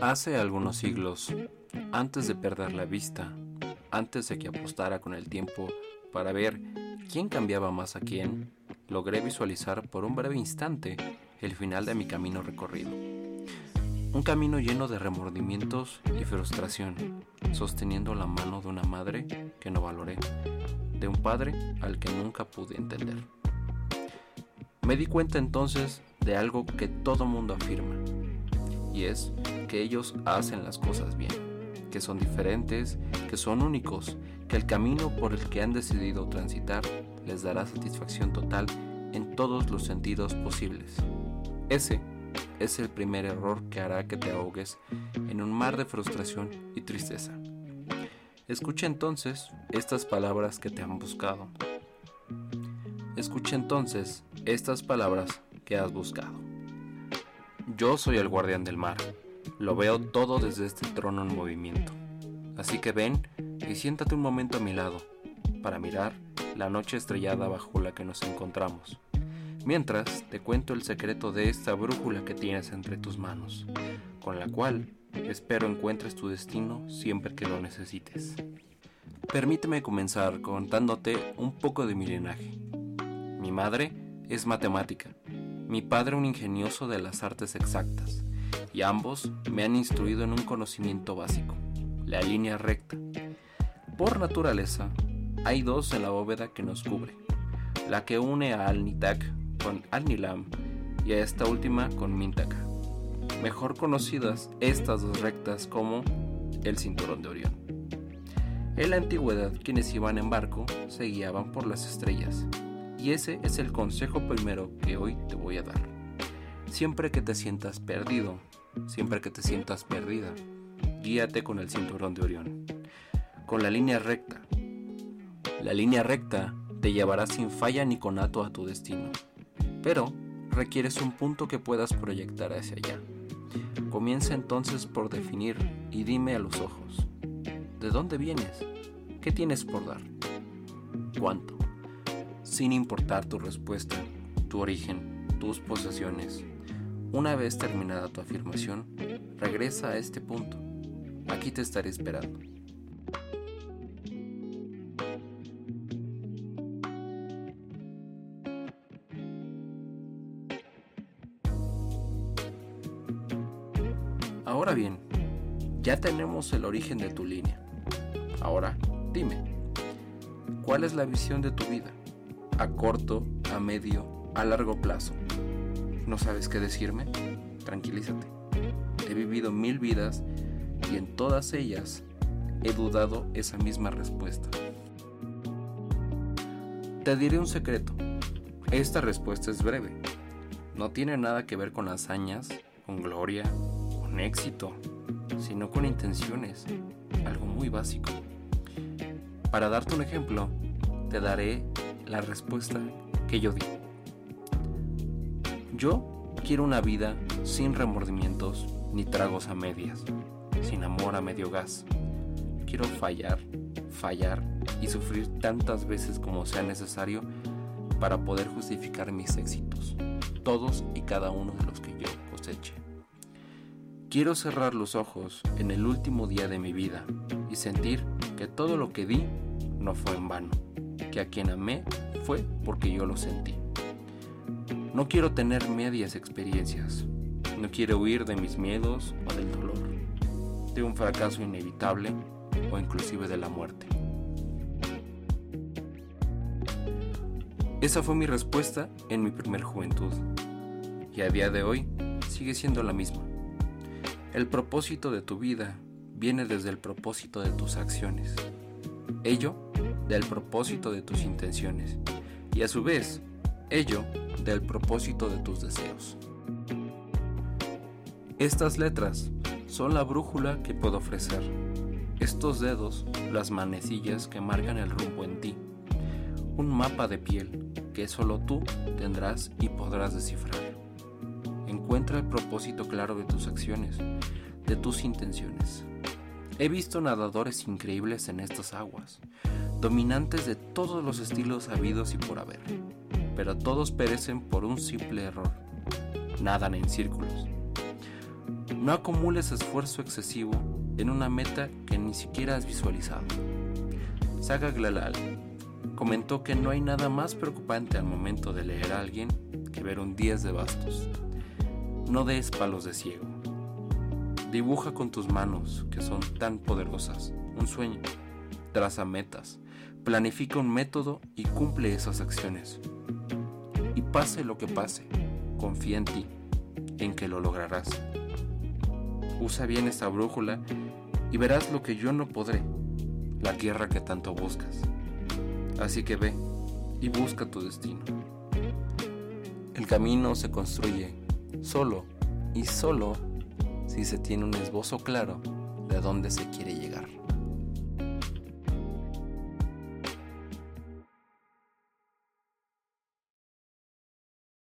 Hace algunos siglos, antes de perder la vista, antes de que apostara con el tiempo para ver quién cambiaba más a quién, logré visualizar por un breve instante el final de mi camino recorrido. Un camino lleno de remordimientos y frustración, sosteniendo la mano de una madre que no valoré, de un padre al que nunca pude entender. Me di cuenta entonces de algo que todo mundo afirma, y es que ellos hacen las cosas bien, que son diferentes, que son únicos, que el camino por el que han decidido transitar les dará satisfacción total en todos los sentidos posibles. Ese es el primer error que hará que te ahogues en un mar de frustración y tristeza. Escucha entonces estas palabras que te han buscado. Escucha entonces estas palabras que has buscado. Yo soy el guardián del mar. Lo veo todo desde este trono en movimiento. Así que ven y siéntate un momento a mi lado para mirar la noche estrellada bajo la que nos encontramos. Mientras te cuento el secreto de esta brújula que tienes entre tus manos, con la cual espero encuentres tu destino siempre que lo necesites. Permíteme comenzar contándote un poco de mi linaje. Mi madre es matemática, mi padre un ingenioso de las artes exactas, y ambos me han instruido en un conocimiento básico, la línea recta. Por naturaleza, hay dos en la bóveda que nos cubre, la que une a Al-Nitak con Al-Nilam y a esta última con Mintaka, mejor conocidas estas dos rectas como el cinturón de Orión. En la antigüedad quienes iban en barco se guiaban por las estrellas, y ese es el consejo primero que hoy te voy a dar. Siempre que te sientas perdido, siempre que te sientas perdida, guíate con el cinturón de Orión, con la línea recta. La línea recta te llevará sin falla ni conato a tu destino pero requieres un punto que puedas proyectar hacia allá. Comienza entonces por definir y dime a los ojos, ¿de dónde vienes? ¿Qué tienes por dar? ¿Cuánto? Sin importar tu respuesta, tu origen, tus posesiones. Una vez terminada tu afirmación, regresa a este punto. Aquí te estaré esperando. Ahora bien, ya tenemos el origen de tu línea. Ahora, dime, ¿cuál es la visión de tu vida? ¿A corto, a medio, a largo plazo? ¿No sabes qué decirme? Tranquilízate. He vivido mil vidas y en todas ellas he dudado esa misma respuesta. Te diré un secreto. Esta respuesta es breve. No tiene nada que ver con hazañas, con gloria, éxito, sino con intenciones, algo muy básico. Para darte un ejemplo, te daré la respuesta que yo di. Yo quiero una vida sin remordimientos ni tragos a medias, sin amor a medio gas. Quiero fallar, fallar y sufrir tantas veces como sea necesario para poder justificar mis éxitos, todos y cada uno de los que yo coseche. Quiero cerrar los ojos en el último día de mi vida y sentir que todo lo que di no fue en vano, que a quien amé fue porque yo lo sentí. No quiero tener medias experiencias, no quiero huir de mis miedos o del dolor, de un fracaso inevitable o inclusive de la muerte. Esa fue mi respuesta en mi primer juventud y a día de hoy sigue siendo la misma. El propósito de tu vida viene desde el propósito de tus acciones. Ello del propósito de tus intenciones. Y a su vez, ello del propósito de tus deseos. Estas letras son la brújula que puedo ofrecer. Estos dedos, las manecillas que marcan el rumbo en ti. Un mapa de piel que solo tú tendrás y podrás descifrar. Encuentra el propósito claro de tus acciones, de tus intenciones. He visto nadadores increíbles en estas aguas, dominantes de todos los estilos habidos y por haber, pero todos perecen por un simple error. Nadan en círculos. No acumules esfuerzo excesivo en una meta que ni siquiera has visualizado. Saga Glalal comentó que no hay nada más preocupante al momento de leer a alguien que ver un 10 de bastos. No des palos de ciego. Dibuja con tus manos, que son tan poderosas, un sueño. Traza metas, planifica un método y cumple esas acciones. Pase lo que pase, confía en ti, en que lo lograrás. Usa bien esta brújula y verás lo que yo no podré, la tierra que tanto buscas. Así que ve y busca tu destino. El camino se construye solo y solo si se tiene un esbozo claro de dónde se quiere llegar.